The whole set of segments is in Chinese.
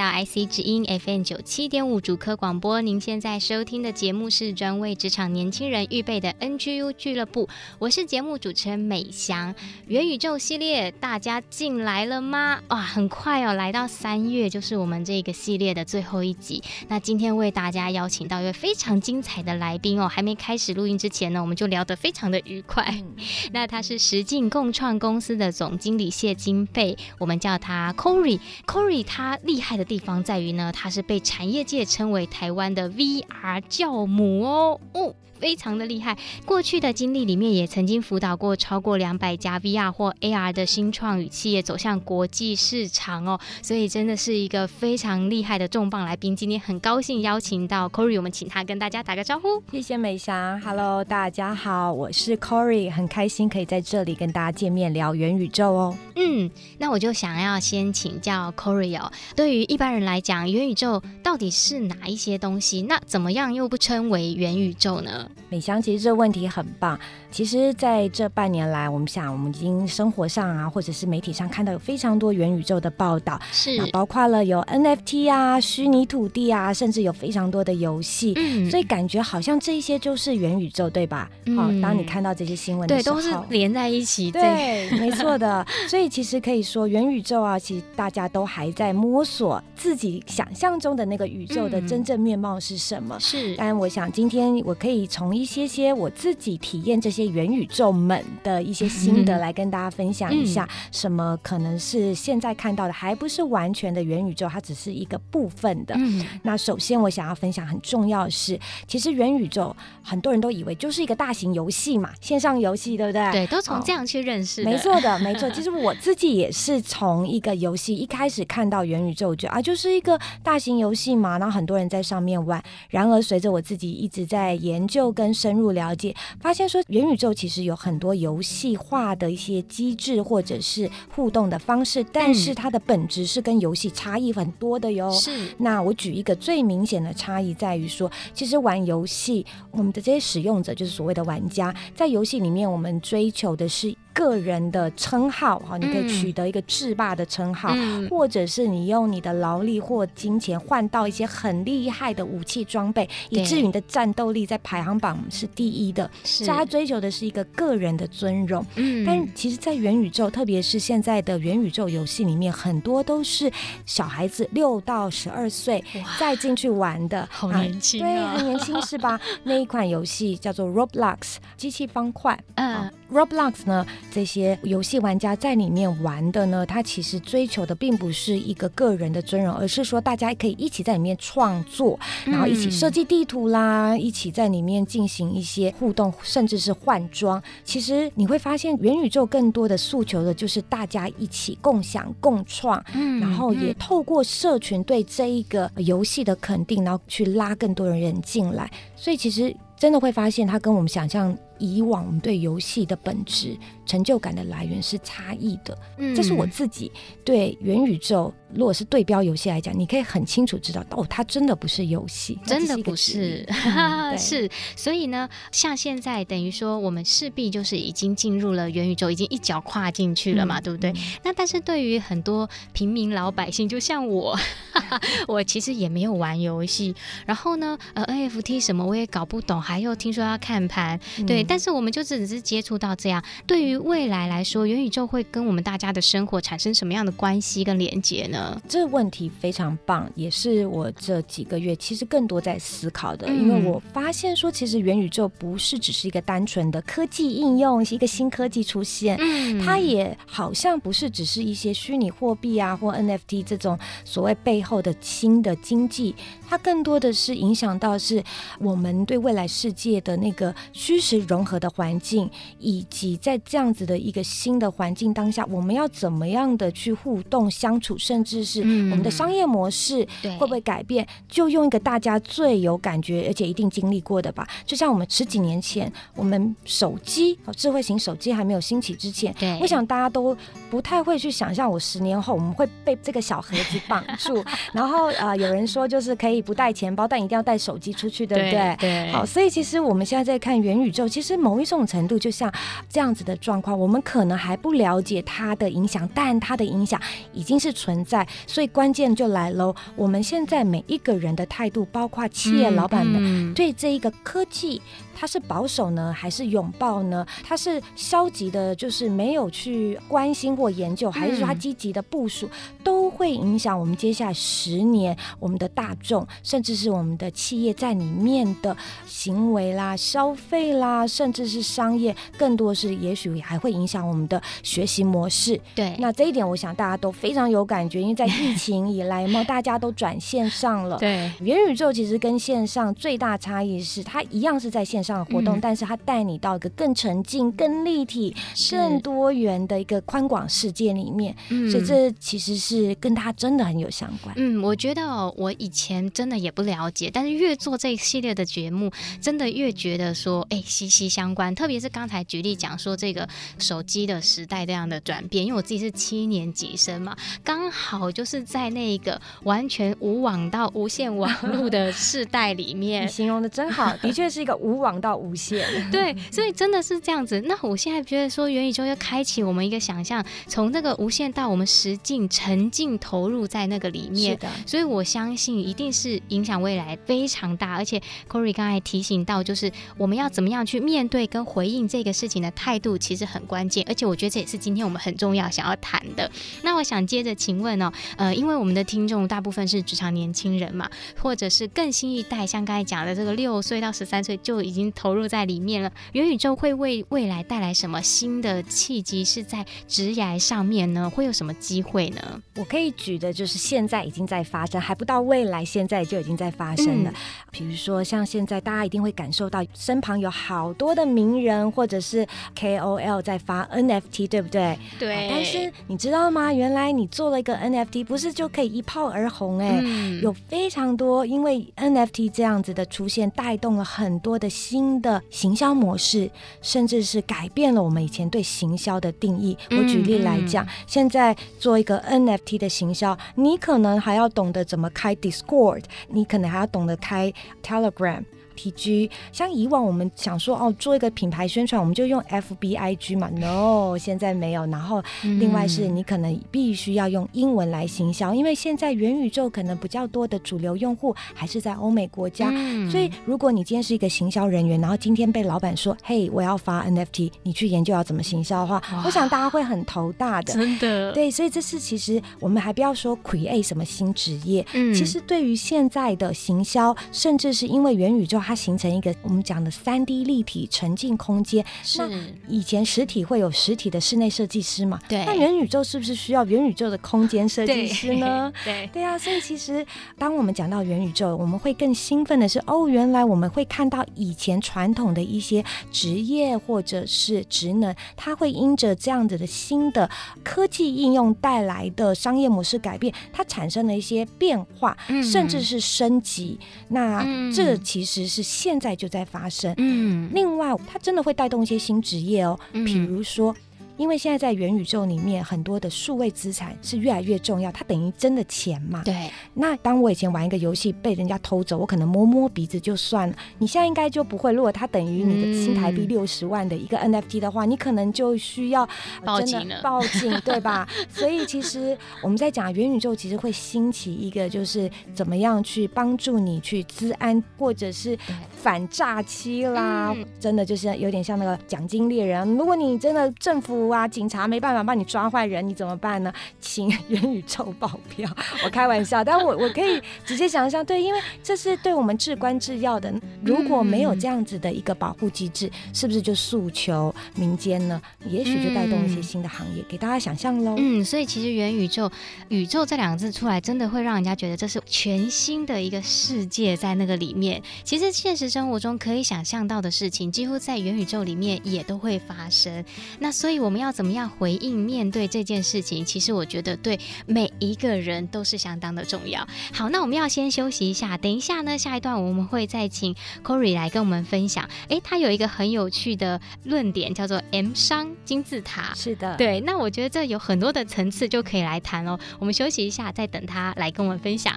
大家来到 IC 之音 FM 九七点五主科广播，您现在收听的节目是专为职场年轻人预备的 NGU 俱乐部，我是节目主持人美翔。元宇宙系列大家进来了吗？哇，很快哦，来到三月就是我们这个系列的最后一集。那今天为大家邀请到一位非常精彩的来宾哦，还没开始录音之前呢，我们就聊得非常的愉快。嗯、那他是实境共创公司的总经理谢金贝，我们叫他 Corey。Corey 他。厉害的地方在于呢，它是被产业界称为台湾的 VR 酵母哦。哦非常的厉害，过去的经历里面也曾经辅导过超过两百家 VR 或 AR 的新创与企业走向国际市场哦，所以真的是一个非常厉害的重磅来宾。今天很高兴邀请到 Corey，我们请他跟大家打个招呼。谢谢美翔，Hello，大家好，我是 Corey，很开心可以在这里跟大家见面聊元宇宙哦。嗯，那我就想要先请教 Corey 哦，对于一般人来讲，元宇宙到底是哪一些东西？那怎么样又不称为元宇宙呢？美香，其实这个问题很棒。其实，在这半年来，我们想，我们已经生活上啊，或者是媒体上看到有非常多元宇宙的报道，是，包括了有 NFT 啊、虚拟土地啊，甚至有非常多的游戏。嗯，所以感觉好像这些就是元宇宙，对吧？嗯，好，当你看到这些新闻的时候，对，都是连在一起。对，没 错的。所以其实可以说，元宇宙啊，其实大家都还在摸索自己想象中的那个宇宙的真正面貌是什么。是，但我想今天我可以从一些些我自己体验这些。元宇宙们的一些心得 来跟大家分享一下，什么可能是现在看到的还不是完全的元宇宙，它只是一个部分的。那首先我想要分享很重要的是，其实元宇宙很多人都以为就是一个大型游戏嘛，线上游戏，对不对？对，都从这样去认识。没错的，没错。其实我自己也是从一个游戏一开始看到元宇宙，我觉得啊，就是一个大型游戏嘛，然后很多人在上面玩。然而随着我自己一直在研究跟深入了解，发现说元宇宙其实有很多游戏化的一些机制或者是互动的方式，但是它的本质是跟游戏差异很多的哟。是，那我举一个最明显的差异在于说，其实玩游戏，我们的这些使用者就是所谓的玩家，在游戏里面，我们追求的是。个人的称号哈，你可以取得一个制霸的称号，嗯，或者是你用你的劳力或金钱换到一些很厉害的武器装备，以至于你的战斗力在排行榜是第一的。是，所以他追求的是一个个人的尊荣。嗯，但其实，在元宇宙，特别是现在的元宇宙游戏里面，很多都是小孩子六到十二岁再进去玩的，好年轻，啊啊，对，很年轻是吧？那一款游戏叫做 Roblox 机器方块，嗯。Roblox 呢，这些游戏玩家在里面玩的呢，他其实追求的并不是一个个人的尊荣，而是说大家可以一起在里面创作，然后一起设计地图啦，一起在里面进行一些互动，甚至是换装。其实你会发现，元宇宙更多的诉求的就是大家一起共享、共创，然后也透过社群对这一个游戏的肯定，然后去拉更多的人进来。所以其实真的会发现，它跟我们想象。以往我们对游戏的本质、成就感的来源是差异的，嗯，这是我自己对元宇宙。如果是对标游戏来讲，你可以很清楚知道，哦，它真的不是游戏，真的不是，嗯、是。所以呢，像现在等于说，我们势必就是已经进入了元宇宙，已经一脚跨进去了嘛，嗯、对不对？嗯、那但是对于很多平民老百姓，就像我，我其实也没有玩游戏，然后呢，呃，NFT 什么我也搞不懂，还有听说要看盘，嗯、对。但是我们就只是接触到这样。对于未来来说，元宇宙会跟我们大家的生活产生什么样的关系跟连接呢？这个问题非常棒，也是我这几个月其实更多在思考的，嗯、因为我发现说，其实元宇宙不是只是一个单纯的科技应用，是一个新科技出现，嗯、它也好像不是只是一些虚拟货币啊或 NFT 这种所谓背后的新的经济，它更多的是影响到是我们对未来世界的那个虚实融合的环境，以及在这样子的一个新的环境当下，我们要怎么样的去互动相处，甚至是我们的商业模式会不会改变？嗯、就用一个大家最有感觉而且一定经历过的吧，就像我们十几年前，我们手机智慧型手机还没有兴起之前，我想大家都不太会去想象，我十年后我们会被这个小盒子绑住，然后 呃，有人说就是可以不带钱包，但一定要带手机出去，对不对？对，好，所以其实我们现在在看元宇宙，其实某一种程度就像这样子的状况，我们可能还不了解它的影响，但它的影响已经是存在，所以关键就来喽。我们现在每一个人的态度，包括企业老板们对这一个科技。它是保守呢，还是拥抱呢？他是消极的，就是没有去关心或研究，还是说他积极的部署，都会影响我们接下来十年我们的大众，甚至是我们的企业在里面的行为啦、消费啦，甚至是商业，更多是也许还会影响我们的学习模式。对，那这一点我想大家都非常有感觉，因为在疫情以来嘛，大家都转线上了。对，元宇宙其实跟线上最大差异是，它一样是在线上。的活动，但是它带你到一个更沉浸、更立体、更多元的一个宽广世界里面，嗯所以这其实是跟它真的很有相关。嗯，我觉得我以前真的也不了解，但是越做这一系列的节目，真的越觉得说，哎，息息相关。特别是刚才举例讲说这个手机的时代这样的转变，因为我自己是七年级生嘛，刚好就是在那个完全无网到无线网络的世代里面，你形容的真好，的确是一个无网。到无线，对，所以真的是这样子。那我现在觉得说，元宇宙要开启我们一个想象，从那个无限到我们实境沉浸投入在那个里面。是的，所以我相信一定是影响未来非常大。而且 Corey 刚才提醒到，就是我们要怎么样去面对跟回应这个事情的态度，其实很关键。而且我觉得这也是今天我们很重要想要谈的。那我想接着请问哦，呃，因为我们的听众大部分是职场年轻人嘛，或者是更新一代，像刚才讲的这个六岁到十三岁就已经。投入在里面了，元宇宙会为未来带来什么新的契机？是在职涯上面呢？会有什么机会呢？我可以举的就是现在已经在发生，还不到未来，现在就已经在发生了。嗯、比如说，像现在大家一定会感受到，身旁有好多的名人或者是 KOL 在发 NFT，对不对？对。但是你知道吗？原来你做了一个 NFT，不是就可以一炮而红、欸？哎、嗯，有非常多，因为 NFT 这样子的出现，带动了很多的新。新的行销模式，甚至是改变了我们以前对行销的定义。我举例来讲，嗯嗯、现在做一个 NFT 的行销，你可能还要懂得怎么开 Discord，你可能还要懂得开 Telegram。TG 像以往我们想说哦，做一个品牌宣传，我们就用 FBIG 嘛，No，现在没有。然后另外是你可能必须要用英文来行销，因为现在元宇宙可能比较多的主流用户还是在欧美国家，所以如果你今天是一个行销人员，然后今天被老板说，嘿，我要发 NFT，你去研究要怎么行销的话，我想大家会很头大的，真的。对，所以这是其实我们还不要说 create 什么新职业，嗯，其实对于现在的行销，甚至是因为元宇宙。它形成一个我们讲的三 D 立体沉浸空间。那以前实体会有实体的室内设计师嘛？对。那元宇宙是不是需要元宇宙的空间设计师呢？对 对，对啊。所以其实当我们讲到元宇宙，我们会更兴奋的是，哦，原来我们会看到以前传统的一些职业或者是职能，它会因着这样子的新的科技应用带来的商业模式改变，它产生了一些变化，嗯、甚至是升级。那这其实是。现在就在发生。嗯，另外，它真的会带动一些新职业哦，比如说。因为现在在元宇宙里面，很多的数位资产是越来越重要，它等于真的钱嘛。对。那当我以前玩一个游戏被人家偷走，我可能摸摸鼻子就算了。你现在应该就不会，如果它等于你的新台币六十万的一个 NFT 的话，嗯、你可能就需要报警了，报警对吧？所以其实我们在讲元宇宙，其实会兴起一个，就是怎么样去帮助你去资安，或者是反诈欺啦。嗯、真的就是有点像那个奖金猎人。如果你真的政府啊、警察没办法帮你抓坏人，你怎么办呢？请元宇宙保镖。我开玩笑，但我我可以直接想象，对，因为这是对我们至关至要的。如果没有这样子的一个保护机制，是不是就诉求民间呢？也许就带动一些新的行业，给大家想象喽。嗯，所以其实元宇宙，宇宙这两个字出来，真的会让人家觉得这是全新的一个世界在那个里面。其实现实生活中可以想象到的事情，几乎在元宇宙里面也都会发生。那所以我们要怎么样回应面对这件事情？其实我觉得对每一个人都是相当的重要。好，那我们要先休息一下，等一下呢，下一段我们会再请 Cory 来跟我们分享。诶，他有一个很有趣的论点，叫做 M 商金字塔。是的，对。那我觉得这有很多的层次就可以来谈哦。我们休息一下，再等他来跟我们分享。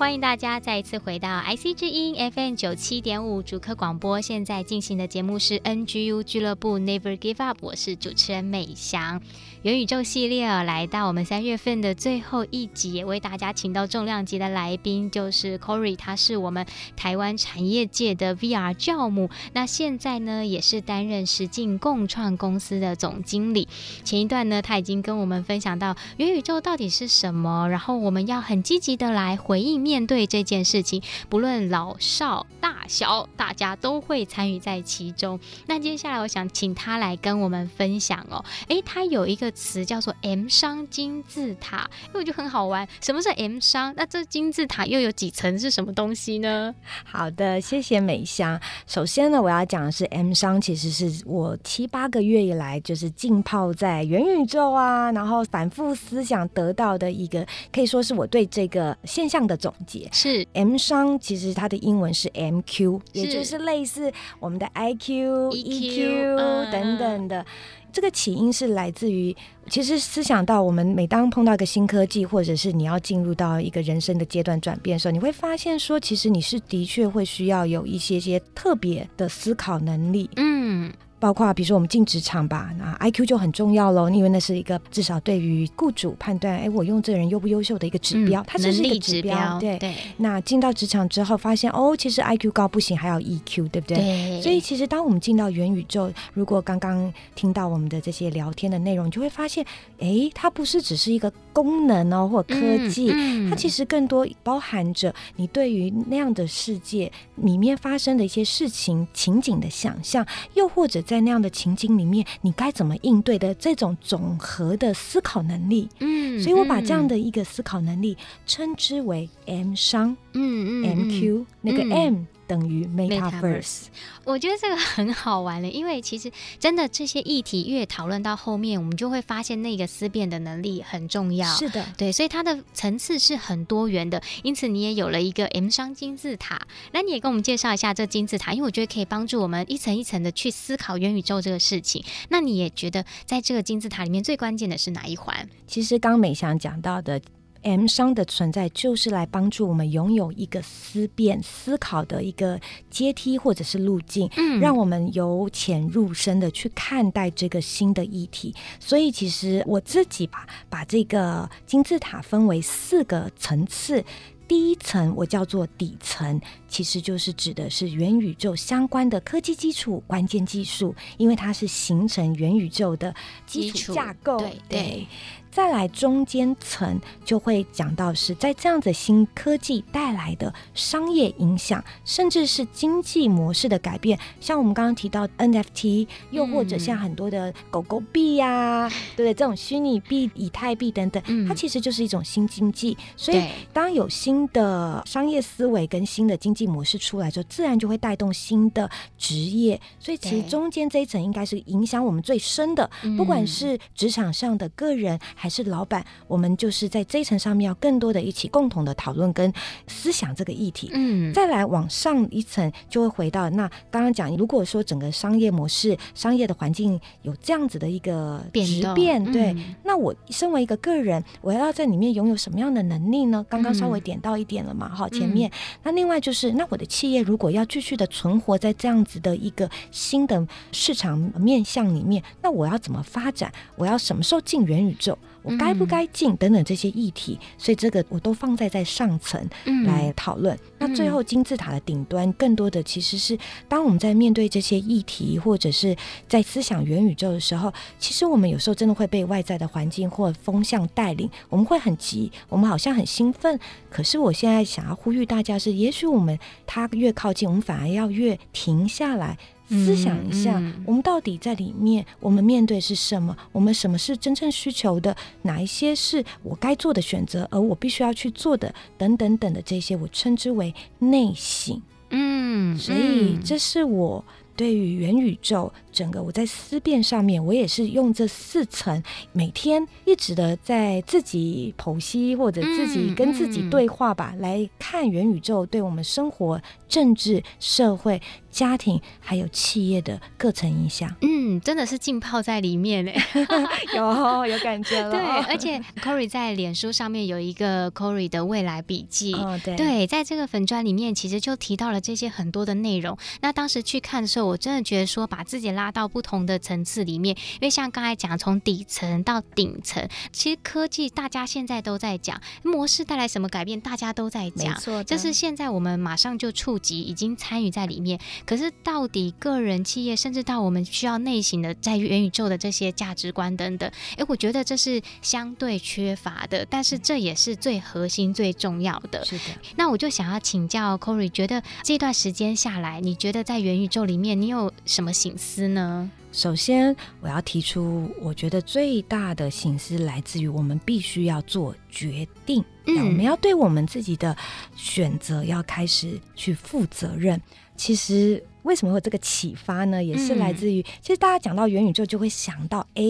欢迎大家再一次回到 IC 之音 FM 九七点五主客广播，现在进行的节目是 NGU 俱乐部 Never Give Up，我是主持人美翔。元宇宙系列，来到我们三月份的最后一集，也为大家请到重量级的来宾，就是 Corey，他是我们台湾产业界的 VR 教母，那现在呢也是担任实境共创公司的总经理。前一段呢，他已经跟我们分享到元宇宙到底是什么，然后我们要很积极的来回应面对这件事情，不论老少大小，大家都会参与在其中。那接下来我想请他来跟我们分享哦，诶，他有一个。词叫做 M 商金字塔，因为我觉得很好玩。什么是 M 商？那这金字塔又有几层？是什么东西呢？好的，谢谢美香。首先呢，我要讲的是 M 商，其实是我七八个月以来就是浸泡在元宇宙啊，然后反复思想得到的一个，可以说是我对这个现象的总结。是 M 商，其实它的英文是 MQ，是也就是类似我们的 IQ、EQ 等等的。这个起因是来自于，其实思想到我们每当碰到一个新科技，或者是你要进入到一个人生的阶段转变的时候，你会发现说，其实你是的确会需要有一些些特别的思考能力。嗯。包括比如说我们进职场吧，那 IQ 就很重要喽，因为那是一个至少对于雇主判断，哎，我用这个人优不优秀的一个指标，嗯、它只是一个指标。指标对对。那进到职场之后，发现哦，其实 IQ 高不行，还要 EQ，对不对？对。所以其实当我们进到元宇宙，如果刚刚听到我们的这些聊天的内容，你就会发现，哎，它不是只是一个功能哦，或科技，嗯嗯、它其实更多包含着你对于那样的世界里面发生的一些事情情景的想象，又或者。在那样的情景里面，你该怎么应对的这种总和的思考能力，嗯，所以我把这样的一个思考能力称之为 M 商，嗯嗯，MQ 那个 M。嗯等于 Metaverse，我觉得这个很好玩的，因为其实真的这些议题越讨论到后面，我们就会发现那个思辨的能力很重要。是的，对，所以它的层次是很多元的。因此，你也有了一个 M 商金字塔。那你也跟我们介绍一下这金字塔，因为我觉得可以帮助我们一层一层的去思考元宇宙这个事情。那你也觉得在这个金字塔里面最关键的是哪一环？其实刚美翔讲到的。M 商的存在就是来帮助我们拥有一个思辨、思考的一个阶梯或者是路径，嗯，让我们由浅入深的去看待这个新的议题。所以，其实我自己吧把这个金字塔分为四个层次。第一层我叫做底层，其实就是指的是元宇宙相关的科技基础、关键技术，因为它是形成元宇宙的基础架构。对对。对再来中间层就会讲到是在这样子新科技带来的商业影响，甚至是经济模式的改变。像我们刚刚提到 NFT，又或者像很多的狗狗币呀、啊，嗯、对不对？这种虚拟币、以太币等等，它其实就是一种新经济。所以当有新的商业思维跟新的经济模式出来之后，自然就会带动新的职业。所以其实中间这一层应该是影响我们最深的，不管是职场上的个人还是老板，我们就是在这一层上面要更多的一起共同的讨论跟思想这个议题。嗯，再来往上一层就会回到那刚刚讲，如果说整个商业模式、商业的环境有这样子的一个质变，对，那我身为一个个人，我要在里面拥有什么样的能力呢？刚刚稍微点到一点了嘛，哈，前面。那另外就是，那我的企业如果要继续的存活在这样子的一个新的市场面向里面，那我要怎么发展？我要什么时候进元宇宙？我该不该进？等等这些议题，所以这个我都放在在上层来讨论。那最后金字塔的顶端，更多的其实是当我们在面对这些议题，或者是在思想元宇宙的时候，其实我们有时候真的会被外在的环境或风向带领，我们会很急，我们好像很兴奋。可是我现在想要呼吁大家是，也许我们它越靠近，我们反而要越停下来。思想一下，我们到底在里面，我们面对是什么？我们什么是真正需求的？哪一些是我该做的选择，而我必须要去做的？等等等的这些，我称之为内省。嗯，所以这是我。对于元宇宙，整个我在思辨上面，我也是用这四层，每天一直的在自己剖析或者自己跟自己对话吧，来看元宇宙对我们生活、政治、社会、家庭还有企业的各层影响。嗯，真的是浸泡在里面嘞，有有感觉了。对，而且 Cory 在脸书上面有一个 Cory 的未来笔记，哦、对，对，在这个粉砖里面，其实就提到了这些很多的内容。那当时去看的时候，我真的觉得说，把自己拉到不同的层次里面，因为像刚才讲，从底层到顶层，其实科技大家现在都在讲模式带来什么改变，大家都在讲，没错，就是现在我们马上就触及，已经参与在里面。可是到底个人、企业，甚至到我们需要内省的，在元宇宙的这些价值观等等，哎，我觉得这是相对缺乏的，但是这也是最核心、最重要的。是的。那我就想要请教 cory 觉得这段时间下来，你觉得在元宇宙里面，你有什么醒思呢？首先，我要提出，我觉得最大的形式来自于我们必须要做决定，嗯，我们要对我们自己的选择要开始去负责任。其实。为什么会有这个启发呢？也是来自于，嗯、其实大家讲到元宇宙，就会想到，哎，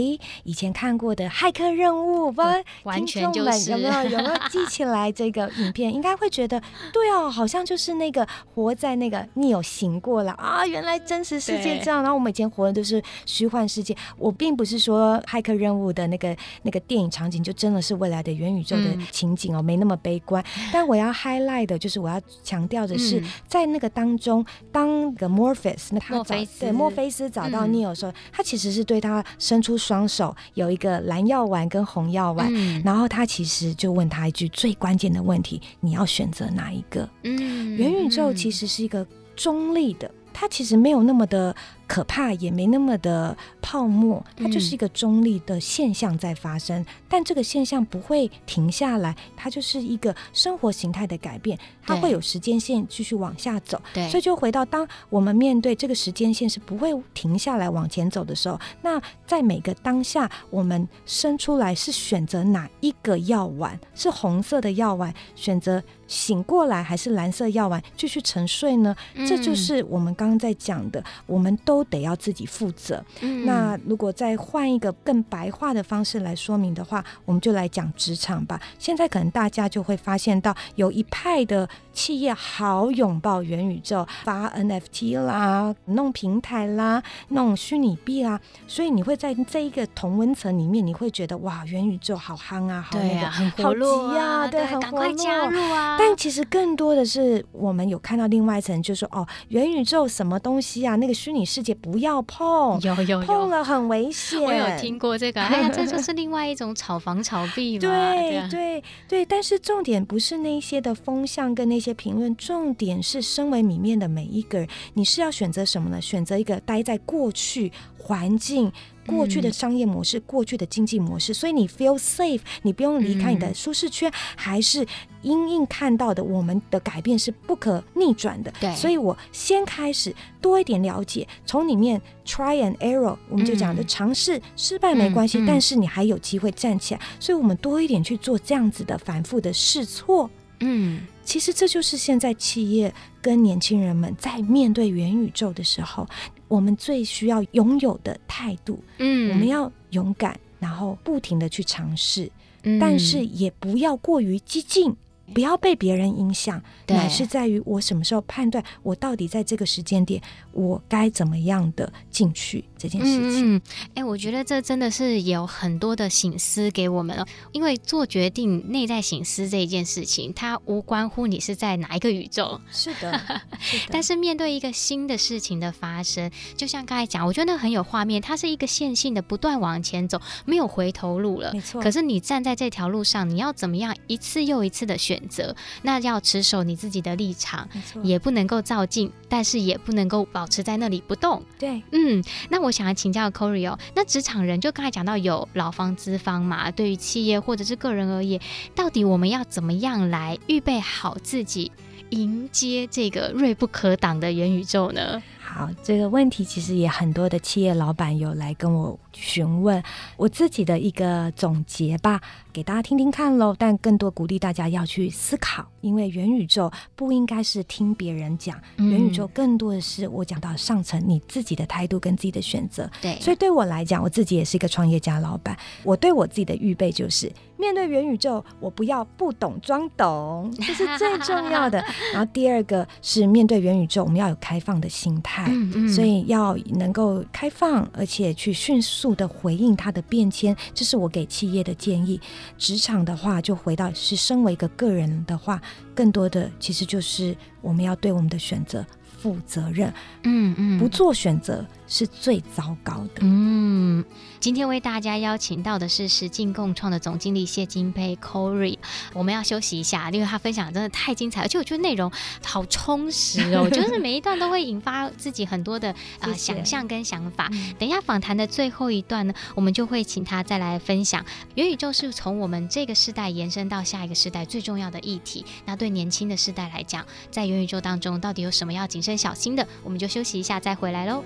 以前看过的骇客任务，不知道听众们有没有 有没有记起来这个影片？应该会觉得，对哦，好像就是那个活在那个你有醒过了啊，原来真实世界这样。然后我们以前活的都是虚幻世界。我并不是说骇客任务的那个那个电影场景就真的是未来的元宇宙的情景哦，嗯、没那么悲观。但我要 highlight 的就是我要强调的是，嗯、在那个当中，当个。墨菲斯，那他找对墨菲斯找到 Neo 说，嗯、他其实是对他伸出双手，有一个蓝药丸跟红药丸，嗯、然后他其实就问他一句最关键的问题：你要选择哪一个？嗯，元宇宙其实是一个中立的，它其实没有那么的。可怕也没那么的泡沫，它就是一个中立的现象在发生，嗯、但这个现象不会停下来，它就是一个生活形态的改变，它会有时间线继续往下走，对，所以就回到当我们面对这个时间线是不会停下来往前走的时候，那在每个当下，我们生出来是选择哪一个药丸？是红色的药丸，选择醒过来，还是蓝色药丸继续沉睡呢？嗯、这就是我们刚刚在讲的，我们都。都得要自己负责。嗯、那如果再换一个更白话的方式来说明的话，我们就来讲职场吧。现在可能大家就会发现到，有一派的企业好拥抱元宇宙，发 NFT 啦，弄平台啦，弄虚拟币啦。所以你会在这一个同温层里面，你会觉得哇，元宇宙好夯啊，好那个，啊、很好急啊，对，很活络啊。但其实更多的是，我们有看到另外一层，就是说哦，元宇宙什么东西啊？那个虚拟世界。不要碰，有有有，碰了很危险。我有听过这个，哎呀，这就是另外一种炒房炒币嘛。对对对，对，但是重点不是那些的风向跟那些评论，重点是身为里面的每一个人，你是要选择什么呢？选择一个待在过去环境。过去的商业模式、嗯、过去的经济模式，所以你 feel safe，你不用离开你的舒适圈，嗯、还是因应看到的我们的改变是不可逆转的。对，所以我先开始多一点了解，从里面 try and error，我们就讲的尝试、嗯、失败没关系、但是你还有机会站起来。所以我们多一点去做这样子的反复的试错。嗯，其实这就是现在企业跟年轻人们在面对元宇宙的时候，我们最需要拥有的态度。嗯，我们要勇敢，然后不停的去尝试，嗯，但是也不要过于激进。不要被别人影响，乃是在于我什么时候判断我到底在这个时间点，我该怎么样的进去这件事情。嗯，哎、欸，我觉得这真的是有很多的醒思给我们了。因为做决定、内在醒思这一件事情，它无关乎你是在哪一个宇宙。是的，是的。但是面对一个新的事情的发生，就像刚才讲，我觉得那很有画面。它是一个线性的，不断往前走，没有回头路了。没错。可是你站在这条路上，你要怎么样一次又一次的选？选择，那要持守你自己的立场，也不能够照镜，但是也不能够保持在那里不动。对，嗯，那我想要请教 Cori 哦，那职场人就刚才讲到有老方资方嘛，对于企业或者是个人而言，到底我们要怎么样来预备好自己，迎接这个锐不可挡的元宇宙呢？好，这个问题其实也很多的企业老板有来跟我询问，我自己的一个总结吧，给大家听听看喽。但更多鼓励大家要去思考，因为元宇宙不应该是听别人讲，嗯，元宇宙更多的是我讲到上层你自己的态度跟自己的选择。对，所以对我来讲，我自己也是一个创业家老板，我对我自己的预备就是面对元宇宙，我不要不懂装懂，这是最重要的。然后第二个是面对元宇宙，我们要有开放的心态。嗯嗯，所以要能够开放，而且去迅速的回应它的变迁，这是我给企业的建议。职场的话，就回到是身为一个个人的话，更多的其实就是我们要对我们的选择负责任。嗯嗯，不做选择。是最糟糕的。嗯，今天为大家邀请到的是实境共创的总经理谢金佩 Cori。我们要休息一下，因为他分享真的太精彩，而且我觉得内容好充实哦。我觉得每一段都会引发自己很多的啊、呃、想象跟想法。嗯、等一下访谈的最后一段呢，我们就会请他再来分享元宇宙是从我们这个时代延伸到下一个时代最重要的议题。那对年轻的世代来讲，在元宇宙当中到底有什么要谨慎小心的？我们就休息一下再回来喽。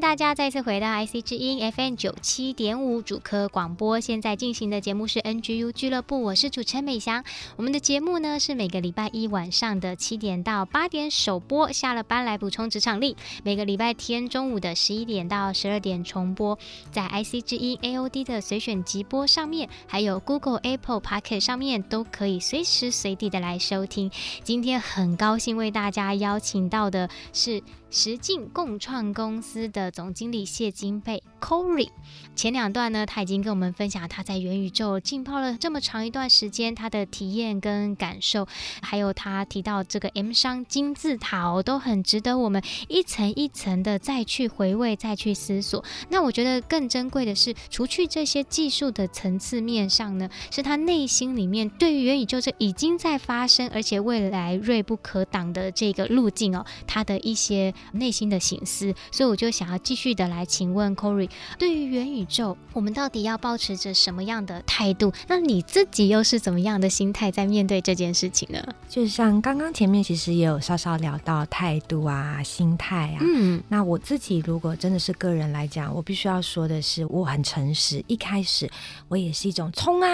大家再次回到 IC 之音 FM 九七点五主科广播，现在进行的节目是 NGU 俱乐部，我是主持人美翔。我们的节目呢是每个礼拜一晚上的七点到八点首播，下了班来补充职场力；每个礼拜天中午的十一点到十二点重播，在 IC 之音 AOD 的随选集播上面，还有 Google Apple Podcast 上面都可以随时随地的来收听。今天很高兴为大家邀请到的是。时境共创公司的总经理谢金贝。Cori，前两段呢，他已经跟我们分享他在元宇宙浸泡了这么长一段时间，他的体验跟感受，还有他提到这个 M 商金字塔哦，都很值得我们一层一层的再去回味、再去思索。那我觉得更珍贵的是，除去这些技术的层次面上呢，是他内心里面对于元宇宙这已经在发生，而且未来锐不可挡的这个路径哦，他的一些。内心的醒思，所以我就想要继续的来请问 Corey 对于元宇宙，我们到底要保持着什么样的态度？那你自己又是怎么样的心态在面对这件事情呢？就像刚刚前面其实也有稍稍聊到态度啊、心态啊。嗯，那我自己如果真的是个人来讲，我必须要说的是，我很诚实，一开始我也是一种冲啊。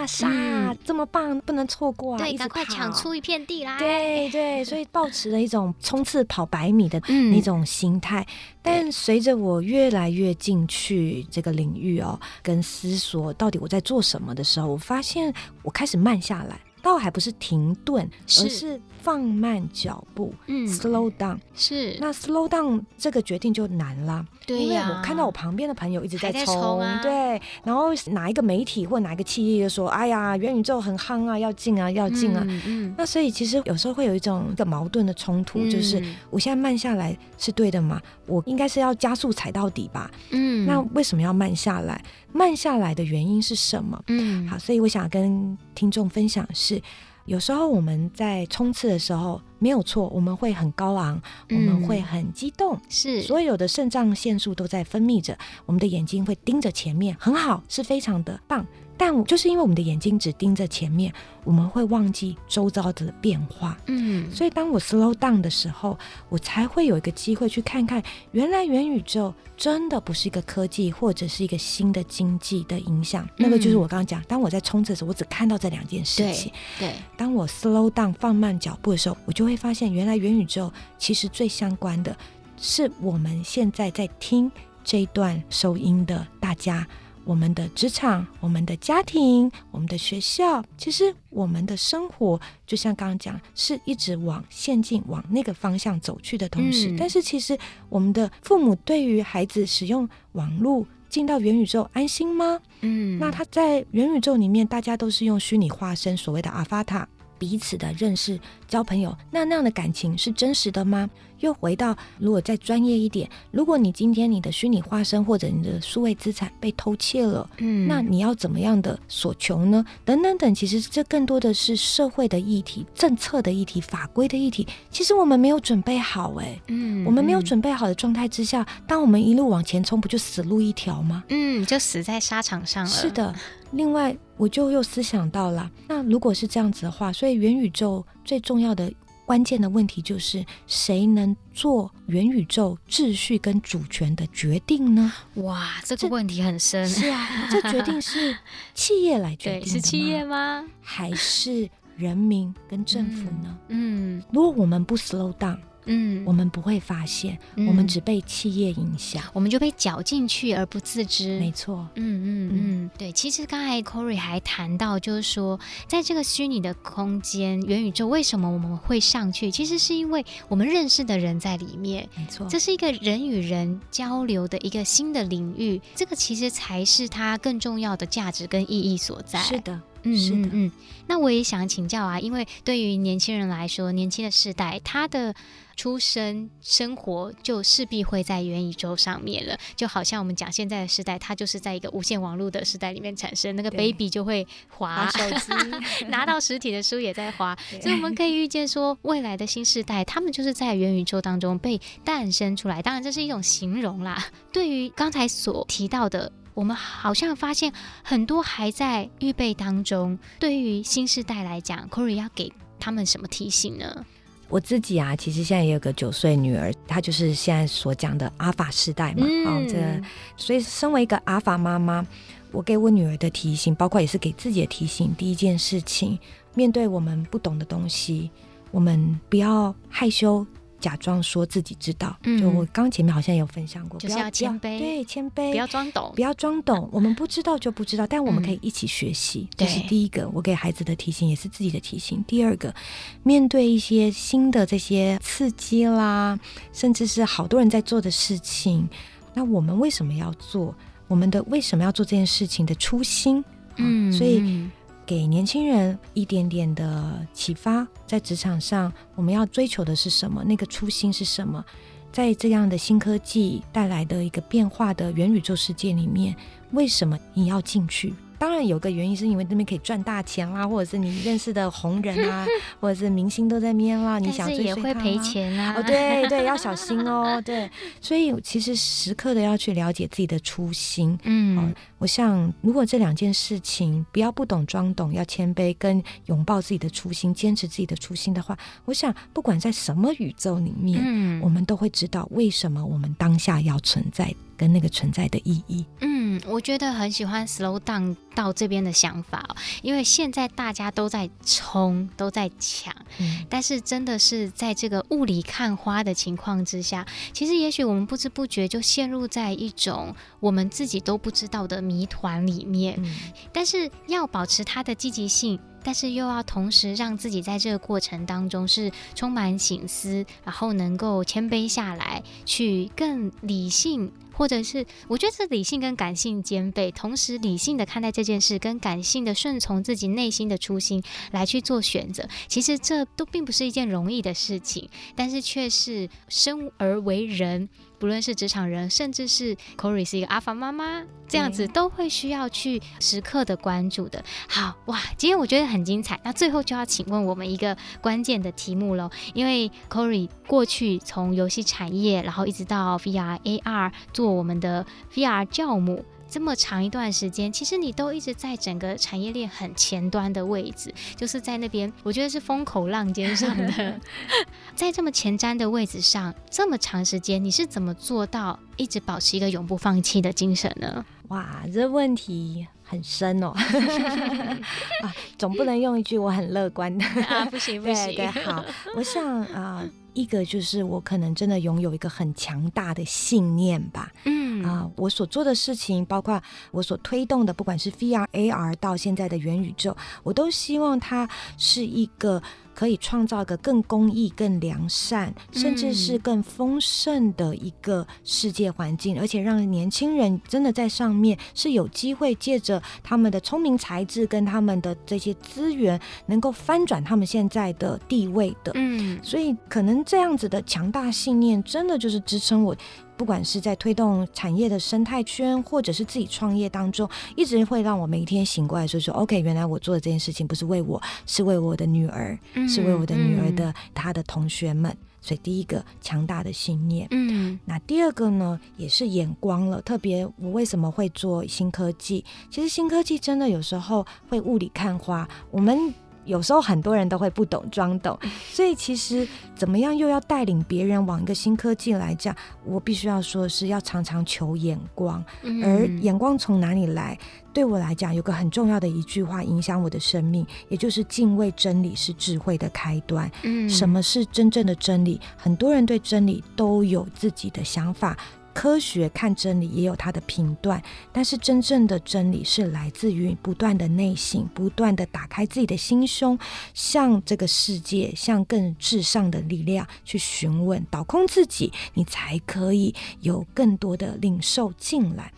啊杀啊，这么棒，不能错过啊！对，赶快抢出一片地来。对对，所以抱持了一种冲刺跑百米的那种心态。但随着我越来越进去这个领域哦，跟思索到底我在做什么的时候，我发现我开始慢下来。倒还不是停顿，而是放慢脚步，嗯，slow down。是，那 slow down 这个决定就难了，对呀。因为我看到我旁边的朋友一直在冲，对，然后哪一个媒体或哪一个企业就说：“哎呀，元宇宙很夯啊，要进啊，要进啊。”嗯，那所以其实有时候会有一种一个矛盾的冲突，就是我现在慢下来是对的吗？我应该是要加速踩到底吧？嗯，那为什么要慢下来？慢下来的原因是什么？嗯，好，所以我想跟听众分享是，有时候我们在冲刺的时候没有错，我们会很高昂，我们会很激动，嗯、是所有的肾上腺素都在分泌着，我们的眼睛会盯着前面，很好，是非常的棒。但就是因为我们的眼睛只盯着前面，我们会忘记周遭的变化。嗯，所以当我 slow down 的时候，我才会有一个机会去看看，原来元宇宙真的不是一个科技或者是一个新的经济的影响。嗯、那个就是我刚刚讲，当我在冲刺的时候，我只看到这两件事情。对，对当我 slow down 放慢脚步的时候，我就会发现，原来元宇宙其实最相关的是我们现在在听这一段收音的大家。我们的职场、我们的家庭、我们的学校，其实我们的生活，就像刚刚讲，是一直往陷进、往那个方向走去的同时，嗯、但是其实我们的父母对于孩子使用网络进到元宇宙安心吗？嗯，那他在元宇宙里面，大家都是用虚拟化身，所谓的阿法塔。彼此的认识、交朋友，那那样的感情是真实的吗？又回到，如果再专业一点，如果你今天你的虚拟化身或者你的数位资产被偷窃了，嗯，那你要怎么样的索求呢？等等等，其实这更多的是社会的议题、政策的议题、法规的议题。其实我们没有准备好，哎，嗯，我们没有准备好的状态之下，当我们一路往前冲，不就死路一条吗？嗯，就死在沙场上了。是的。另外，我就又思想到了，那如果是这样子的话，所以元宇宙最重要的关键的问题就是，谁能做元宇宙秩序跟主权的决定呢？哇，这个问题很深。是啊，这决定是 企业来决定的企业吗？还是人民跟政府呢？嗯，嗯，如果我们不 slow down。嗯，我们不会发现，嗯、我们只被企业影响，我们就被搅进去而不自知。没错，嗯嗯嗯，对。其实刚才 Corey 还谈到，就是说，在这个虚拟的空间元宇宙，为什么我们会上去？其实是因为我们认识的人在里面。没错，这是一个人与人交流的一个新的领域，这个其实才是它更重要的价值跟意义所在。是的。嗯，是的，嗯，那我也想请教啊，因为对于年轻人来说，年轻的世代，他的出生生活就势必会在元宇宙上面了，就好像我们讲现在的时代，它就是在一个无线网络的时代里面产生，那个 baby 就会滑，滑手机，拿到实体的书也在滑，所以我们可以预见说，未来的新世代，他们就是在元宇宙当中被诞生出来，当然这是一种形容啦。对于刚才所提到的。我们好像发现很多还在预备当中。对于新世代来讲，Cori 要给他们什么提醒呢？我自己啊，其实现在也有个九岁女儿，她就是现在所讲的阿法世代嘛。嗯、哦，这所以身为一个阿法妈妈，我给我女儿的提醒，包括也是给自己的提醒。第一件事情，面对我们不懂的东西，我们不要害羞。假装说自己知道，就我刚前面好像有分享过，就是要谦卑，对，谦卑，不要装懂，不要装懂。我们不知道就不知道，但我们可以一起学习。这是第一个，我给孩子的提醒，也是自己的提醒。第二个，面对一些新的这些刺激啦，甚至是好多人在做的事情，那我们为什么要做？我们的为什么要做这件事情的初心？嗯，所以。给年轻人一点点的启发，在职场上，我们要追求的是什么？那个初心是什么？在这样的新科技带来的一个变化的元宇宙世界里面，为什么你要进去？当然有个原因，是因为那边可以赚大钱啦，或者是你认识的红人啊，或者是明星都在那边啦，你想追随他，也会赔钱啊。哦，对对，要小心哦。对，所以其实时刻的要去了解自己的初心。嗯、哦，我想如果这两件事情不要不懂装懂，要谦卑跟拥抱自己的初心，坚持自己的初心的话，我想不管在什么宇宙里面，嗯，我们都会知道为什么我们当下要存在跟那个存在的意义。嗯，我觉得很喜欢 slow down。到这边的想法哦，因为现在大家都在冲，都在抢，嗯，但是真的是在这个雾里看花的情况之下，其实也许我们不知不觉就陷入在一种我们自己都不知道的谜团里面。嗯，但是要保持他的积极性。但是又要同时让自己在这个过程当中是充满醒思，然后能够谦卑下来，去更理性，或者是我觉得是理性跟感性兼备，同时理性的看待这件事，跟感性的顺从自己内心的初心来去做选择。其实这都并不是一件容易的事情，但是却是生而为人。不论是职场人，甚至是 Corey 是一个阿法妈妈，这样子都会需要去时刻的关注的。好哇，今天我觉得很精彩。那最后就要请问我们一个关键的题目喽，因为 Corey 过去从游戏产业，然后一直到 VR AR 做我们的 VR 教母。这么长一段时间，其实你都一直在整个产业链很前端的位置，就是在那边，我觉得是风口浪尖上的，在这么前瞻的位置上，这么长时间，你是怎么做到一直保持一个永不放弃的精神呢？哇，这问题很深哦，啊，总不能用一句我很乐观的啊，不行不行，对对，好，我想啊。一个就是我可能真的拥有一个很强大的信念吧，嗯啊、呃，我所做的事情，包括我所推动的，不管是 VR、AR 到现在的元宇宙，我都希望它是一个。可以创造一个更公益、更良善，甚至是更丰盛的一个世界环境，嗯、而且让年轻人真的在上面是有机会借着他们的聪明才智跟他们的这些资源，能够翻转他们现在的地位的。嗯，所以可能这样子的强大信念，真的就是支撑我。不管是在推动产业的生态圈，或者是自己创业当中，一直会让我每一天醒过来说说，OK，原来我做的这件事情不是为我，是为我的女儿，嗯、是为我的女儿的她的同学们。所以第一个强大的信念，嗯，那第二个呢，也是眼光了。特别我为什么会做新科技？其实新科技真的有时候会雾里看花，我们。有时候很多人都会不懂装懂，所以其实怎么样又要带领别人往一个新科技来讲，我必须要说的是要常常求眼光，而眼光从哪里来？对我来讲，有个很重要的一句话影响我的生命，也就是敬畏真理是智慧的开端。嗯，什么是真正的真理？很多人对真理都有自己的想法。科学看真理也有它的评断，但是真正的真理是来自于不断的内省，不断的打开自己的心胸，向这个世界，向更至上的力量去询问，倒空自己，你才可以有更多的领受进来。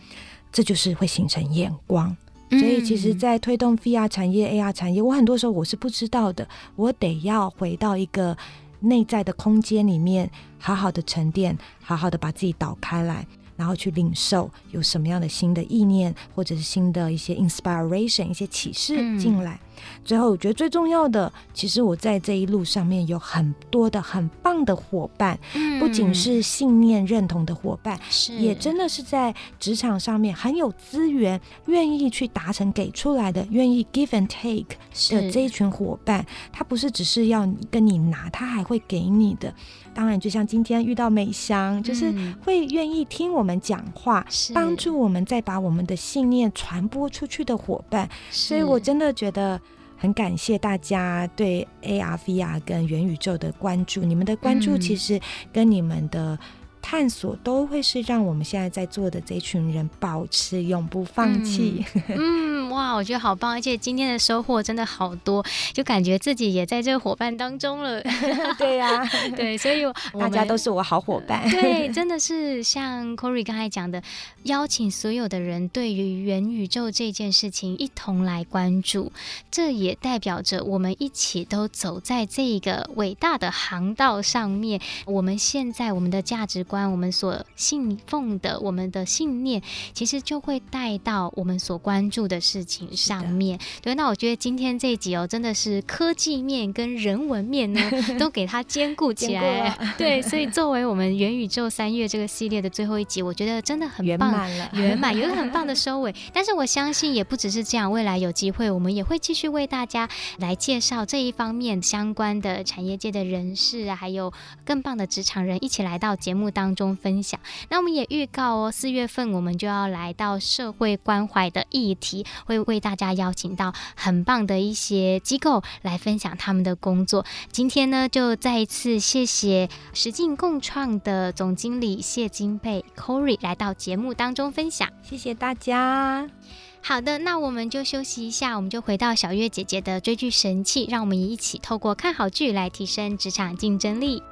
这就是会形成眼光。所以，其实，在推动 VR 产业、AR 产业，我很多时候我是不知道的，我得要回到一个。内在的空间里面，好好的沉淀，好好的把自己导开来，然后去领受有什么样的新的意念，或者是新的一些 inspiration，一些启示进来。嗯最后，我觉得最重要的，其实我在这一路上面有很多的很棒的伙伴，嗯，不仅是信念认同的伙伴，也真的是在职场上面很有资源，愿意去达成给出来的，愿意 give and take 的这一群伙伴，他不是只是要跟你拿，他还会给你的。当然，就像今天遇到美香，就是会愿意听我们讲话，帮助我们再把我们的信念传播出去的伙伴。所以我真的觉得。很感谢大家对 AR、VR 跟元宇宙的关注，你们的关注其实跟你们的探索都会是让我们现在在做的这群人保持永不放弃。嗯，嗯，哇，我觉得好棒，而且今天的收获真的好多，就感觉自己也在这个伙伴当中了。对呀、啊，对，所以大家都是我好伙伴。对，真的是像 Corey 刚才讲的，邀请所有的人对于元宇宙这件事情一同来关注，这也代表着我们一起都走在这个伟大的航道上面。我们现在我们的价值观。我们所信奉的，我们的信念，其实就会带到我们所关注的事情上面。对，那我觉得今天这一集哦，真的是科技面跟人文面呢，都给它兼顾起来。对，所以作为我们元宇宙三月这个系列的最后一集，我觉得真的很棒，圆满了，圆满，有一个很棒的收尾。但是我相信也不只是这样，未来有机会，我们也会继续为大家来介绍这一方面相关的产业界的人士啊，还有更棒的职场人一起来到节目当中。当中分享，那我们也预告哦，四月份我们就要来到社会关怀的议题，会为大家邀请到很棒的一些机构来分享他们的工作。今天呢，就再一次谢谢实境共创的总经理谢金贝 Corey 来到节目当中分享，谢谢大家。好的，那我们就休息一下，我们就回到小月姐姐的追剧神器，让我们一起透过看好剧来提升职场竞争力。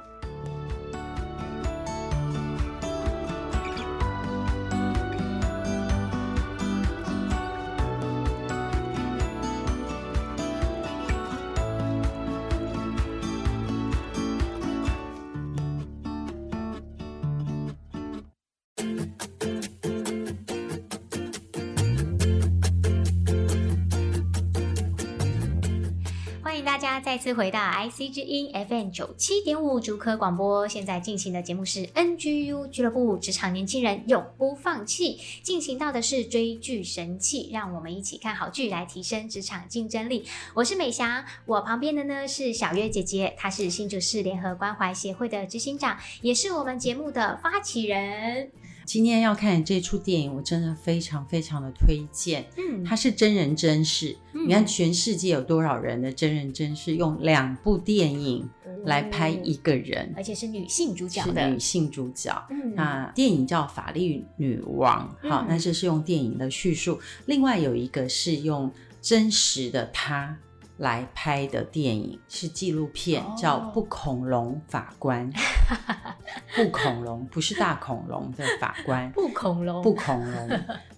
再次回到 IC 之音 FM 九七点五竹科广播，现在进行的节目是 NGU 俱乐部，职场年轻人永不放弃。进行到的是追剧神器，让我们一起看好剧来提升职场竞争力。我是美翔，我旁边的呢是小月姐姐，她是新竹市联合关怀协会的执行长，也是我们节目的发起人。今天要看这出电影，我真的非常非常的推荐。嗯，它是真人真事。嗯，你看全世界有多少人的真人真事，用两部电影来拍一个人，嗯，而且是女性主角的，是女性主角。嗯，那电影叫《法律女王》，好，那这是用电影的叙述。另外有一个是用真实的她。来拍的电影是纪录片，叫《不恐龙法官》。不恐龙不是大恐龙的法官，不恐龙，不恐龙。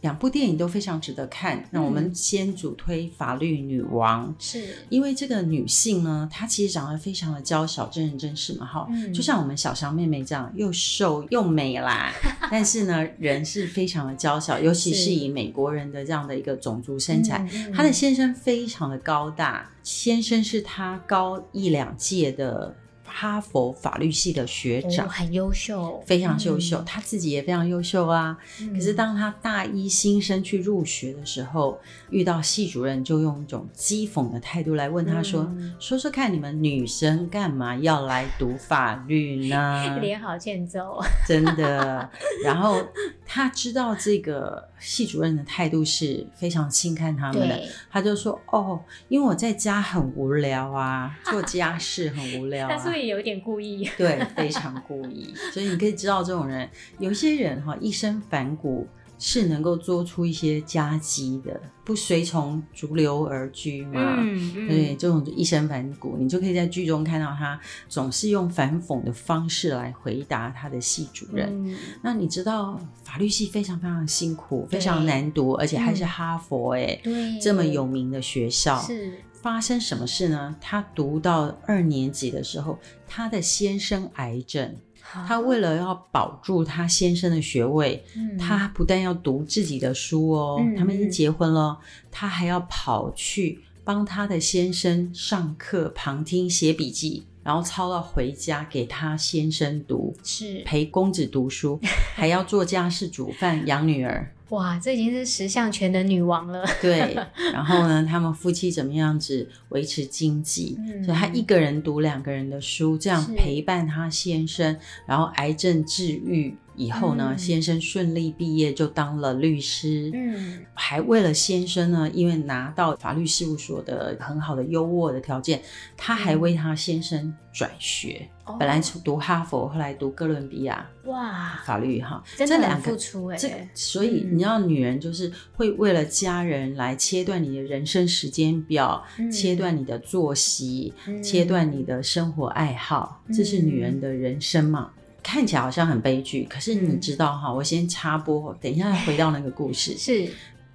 两部电影都非常值得看。那我们先主推《法律女王》，是因为这个女性呢，她其实长得非常的娇小，真人真事嘛，哈、嗯，就像我们小香妹妹这样，又瘦又美啦。但是呢，人是非常的娇小，尤其是以美国人的这样的一个种族身材，她的先生非常的高大。先生是她高一两届的哈佛法律系的学长，哦、很优秀，非常优秀、嗯。他自己也非常优秀啊、嗯。可是当他大一新生去入学的时候，遇到系主任，就用一种讥讽的态度来问他说：“嗯、说说看，你们女生干嘛要来读法律呢？” 脸好欠揍，真的。然后他知道这个。系主任的态度是非常轻看他们的，他就说：“哦，因为我在家很无聊啊，做家事很无聊啊。”以有点故意，对，非常故意。所以你可以知道，这种人，有些人哈，一身反骨。是能够做出一些佳绩的，不随从逐流而居嘛？嗯嗯、对，这种一身反骨，你就可以在剧中看到他总是用反讽的方式来回答他的系主任。嗯、那你知道法律系非常非常辛苦，非常难读，而且还是哈佛哎、对，这么有名的学校。是发生什么事呢？他读到二年级的时候，他的先生癌症。他为了要保住他先生的学位，嗯，他不但要读自己的书哦，嗯，他们已经结婚了，他还要跑去帮他的先生上课、旁听、写笔记，然后抄到回家给他先生读，是陪公子读书，还要做家事、煮饭、养女儿。哇，这已经是十项全能女王了。对，然后呢，他们夫妻怎么样子维持经济？嗯，所以她一个人读两个人的书，这样陪伴她先生，然后癌症治愈。以后呢，嗯、先生顺利毕业就当了律师，嗯，还为了先生呢，因为拿到法律事务所的很好的优渥的条件，他还为他先生转学，嗯、本来读哈佛，后来读哥伦比亚，哇，法律哈，这两个付出哎，这所以你知道，女人就是会为了家人来切断你的人生时间表，嗯、切断你的作息，嗯、切断你的生活爱好，嗯，这是女人的人生嘛。看起来好像很悲剧，可是你知道哈、嗯，我先插播，等一下回到那个故事。是，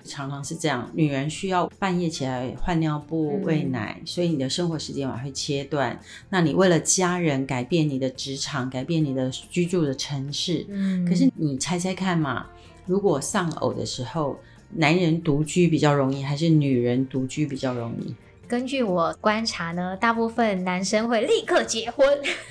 常常是这样，女人需要半夜起来换尿布、喂奶、嗯，所以你的生活时间会切断。那你为了家人改变你的职场，改变你的居住的城市。嗯，可是你猜猜看嘛，如果丧偶的时候，男人独居比较容易，还是女人独居比较容易？根据我观察呢，大部分男生会立刻结婚，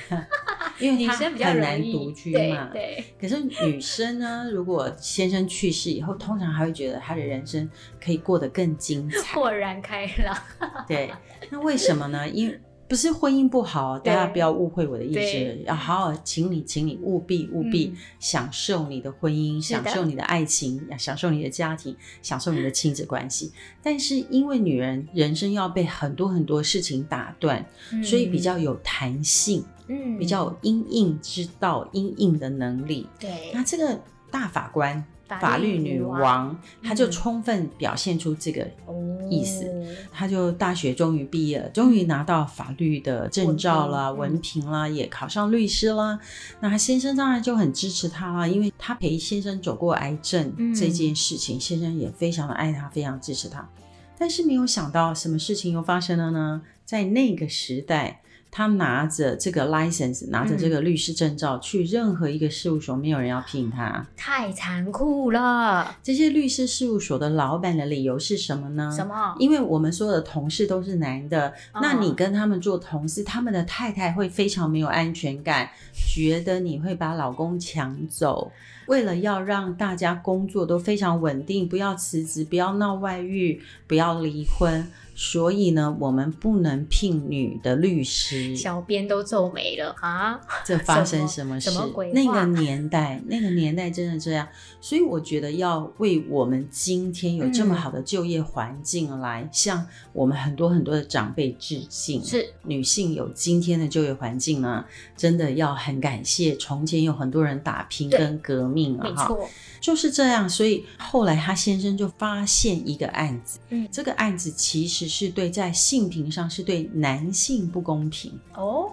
因为女生比较难独居嘛。对，对。可是女生呢，如果先生去世以后，通常还会觉得她的人生可以过得更精彩，豁然开朗。对，那为什么呢？因为不是婚姻不好，大家不要误会我的意思。要好好，请你，请你务必务必享受你的婚姻，享受你的爱情，享受你的家庭，享受你的亲子关系。但是因为女人人生要被很多很多事情打断，所以比较有弹性，嗯，比较有因应之道、因应的能力。对，那这个大法官。法律女王，她就充分表现出这个意思。她、嗯、就大学终于毕业了，终于拿到法律的证照啦、文凭啦，也考上律师啦。那她先生当然就很支持她啦，因为她陪先生走过癌症这件事情，嗯、先生也非常的爱她，非常支持她。但是没有想到，什么事情又发生了呢？在那个时代。他拿着这个 license，拿着这个律师证照，嗯、去任何一个事务所，没有人要聘他，太残酷了。这些律师事务所的老板的理由是什么呢？什么？因为我们所有的同事都是男的，哦、那你跟他们做同事，他们的太太会非常没有安全感，觉得你会把老公抢走。为了要让大家工作都非常稳定，不要辞职，不要闹外遇，不要离婚。所以呢，我们不能聘女的律师。小编都皱眉了啊！这发生什么事？什么什么鬼？那个年代，那个年代真的这样。所以我觉得要为我们今天有这么好的就业环境来向我们很多很多的长辈致敬。是女性有今天的就业环境呢，真的要很感谢从前有很多人打拼跟革命啊！没错。就是这样，所以后来他先生就发现一个案子，嗯，这个案子其实是对在性平上是对男性不公平哦。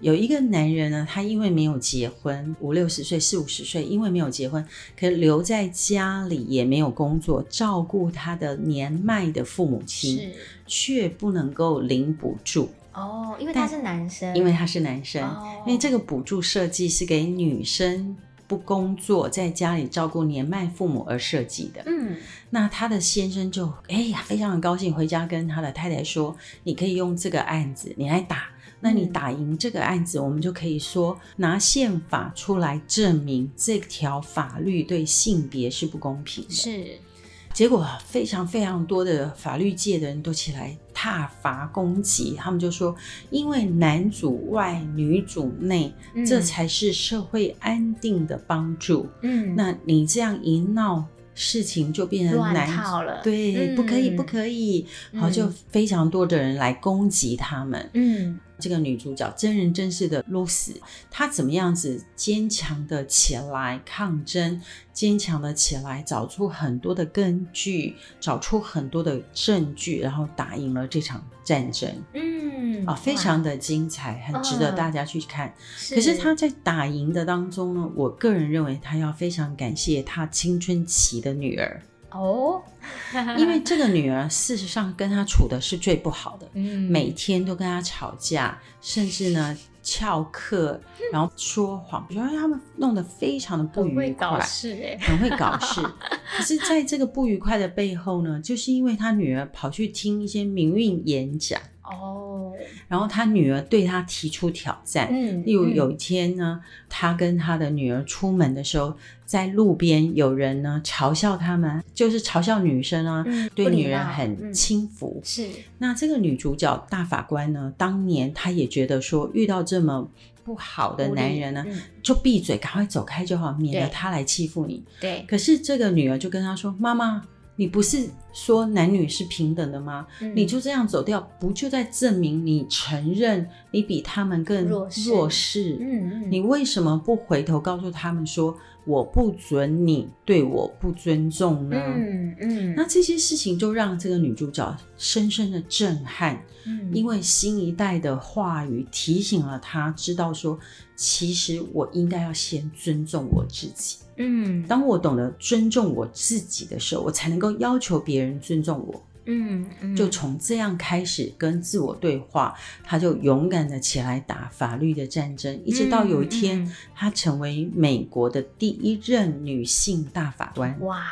有一个男人呢，他因为没有结婚，五六十岁、四五十岁，因为没有结婚，可是留在家里也没有工作，照顾他的年迈的父母亲，是却不能够领补助哦，因为他是男生，因为他是男生，哦，因为这个补助设计是给女生。不工作，在家里照顾年迈父母而设计的。嗯，那他的先生就哎呀，非常的高兴，回家跟他的太太说：“你可以用这个案子，你来打。那你打赢这个案子，嗯、我们就可以说拿宪法出来证明这条法律对性别是不公平的。”是。结果非常非常多的法律界的人都起来挞伐攻击，他们就说，因为男主外女主内，嗯、这才是社会安定的帮助。嗯，那你这样一闹，事情就变成难套了。对，嗯、不可以，不可以。好，就非常多的人来攻击他们。嗯。这个女主角真人真事的露丝，她怎么样子坚强的起来抗争，坚强的起来找出很多的根据，找出很多的证据，然后打赢了这场战争。嗯，啊，非常的精彩，很值得大家去看。哦、可是她在打赢的当中呢，我个人认为她要非常感谢她青春期的女儿。哦，因为这个女儿事实上跟他处的是最不好的，嗯，每天都跟他吵架，甚至呢翘课，然后说谎，比如说他们弄得非常的不愉快，很会搞事欸，很会搞事。可是在这个不愉快的背后呢，就是因为他女儿跑去听一些民运演讲。哦，然后他女儿对他提出挑战，嗯，例如有一天呢，嗯、他跟他的女儿出门的时候，在路边有人呢嘲笑他们，就是嘲笑女生啊，嗯、对女人很轻浮。嗯、是，那这个女主角大法官呢，当年她也觉得说，遇到这么不好的男人呢，嗯、就闭嘴，赶快走开就好，免得他来欺负你。对，可是这个女儿就跟他说：“妈妈。”你不是说男女是平等的吗？嗯、你就这样走掉，不就在证明你承认你比他们更弱势？弱势。嗯嗯。你为什么不回头告诉他们说，我不准你对我不尊重呢？嗯嗯。那这些事情就让这个女主角深深的震撼。嗯。因为新一代的话语提醒了她，知道说，其实我应该要先尊重我自己。嗯，当我懂得尊重我自己的时候，我才能够要求别人尊重我。嗯，嗯，就从这样开始跟自我对话，他就勇敢的起来打法律的战争，一直到有一天，他成为美国的第一任女性大法官。哇，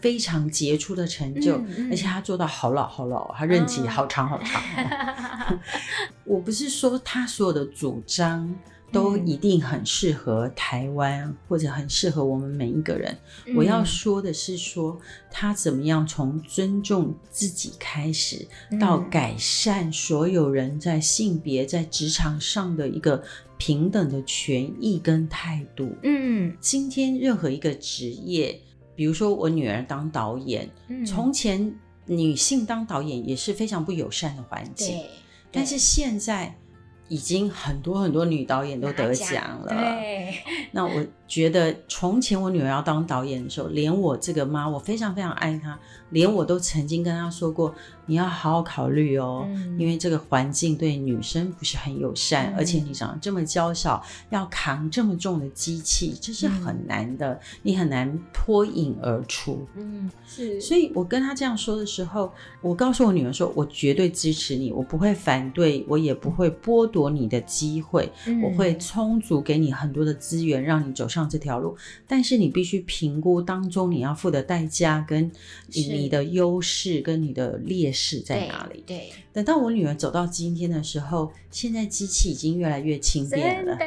非常杰出的成就，嗯嗯，而且他做到好老好老，他任期好长好长。哦。我不是说他所有的主张。都一定很适合台湾，或者很适合我们每一个人。我要说的是说，他怎么样从尊重自己开始，到改善所有人在性别在职场上的一个平等的权益跟态度。嗯，今天任何一个职业，比如说我女儿当导演，从前女性当导演也是非常不友善的环境，但是现在。已经很多很多女导演都得奖了。对，那我觉得从前我女儿要当导演的时候，连我这个妈，我非常非常爱她，连我都曾经跟她说过。你要好好考虑哦，嗯、因为这个环境对女生不是很友善，嗯、而且你长得这么娇小，要扛这么重的机器，这是很难的，嗯、你很难脱颖而出。嗯，是。所以我跟她这样说的时候，我告诉我女儿说，我绝对支持你，我不会反对，我也不会剥夺你的机会，嗯、我会充足给你很多的资源，让你走上这条路。但是你必须评估当中你要付的代价，跟你的优势，跟你的劣势。在哪里？对，等到我女儿走到今天的时候，现在机器已经越来越轻便了。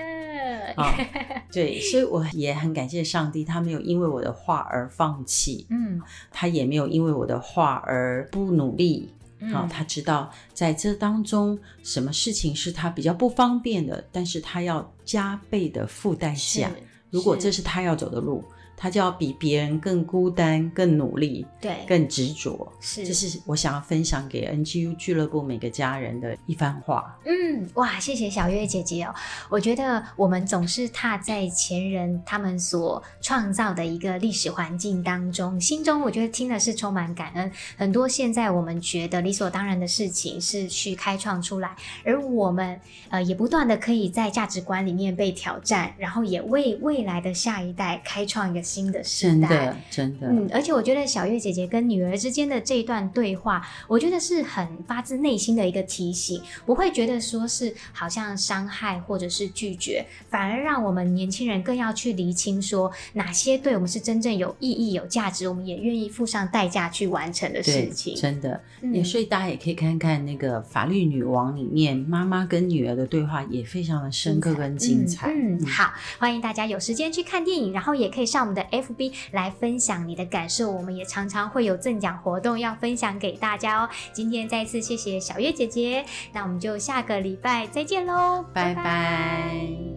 啊，对，所以我也很感谢上帝，他没有因为我的话而放弃，嗯，他也没有因为我的话而不努力。好，他知道在这当中，什么事情是他比较不方便的，但是他要加倍的付代价。如果这是他要走的路。他就要比别人更孤单、更努力、对，更执着。是，这是我想要分享给 NGU 俱乐部每个家人的一番话。嗯，哇，谢谢小月姐姐哦。我觉得我们总是踏在前人他们所创造的一个历史环境当中，心中我觉得听的是充满感恩。很多现在我们觉得理所当然的事情是去开创出来，而我们呃也不断的可以在价值观里面被挑战，然后也为未来的下一代开创一个。新的时代，真的，真的，嗯，而且我觉得小月姐姐跟女儿之间的这一段对话，我觉得是很发自内心的一个提醒，不会觉得说是好像伤害或者是拒绝，反而让我们年轻人更要去厘清说哪些对我们是真正有意义、有价值，我们也愿意付上代价去完成的事情。真的，嗯，所以大家也可以看看那个《法律女王》里面妈妈跟女儿的对话，也非常的深刻跟精彩。嗯，嗯，好，欢迎大家有时间去看电影，然后也可以上我们的 FB 来分享你的感受，我们也常常会有赠奖活动要分享给大家哦。今天再次谢谢小月姐姐，那我们就下个礼拜再见喽，拜拜。拜拜。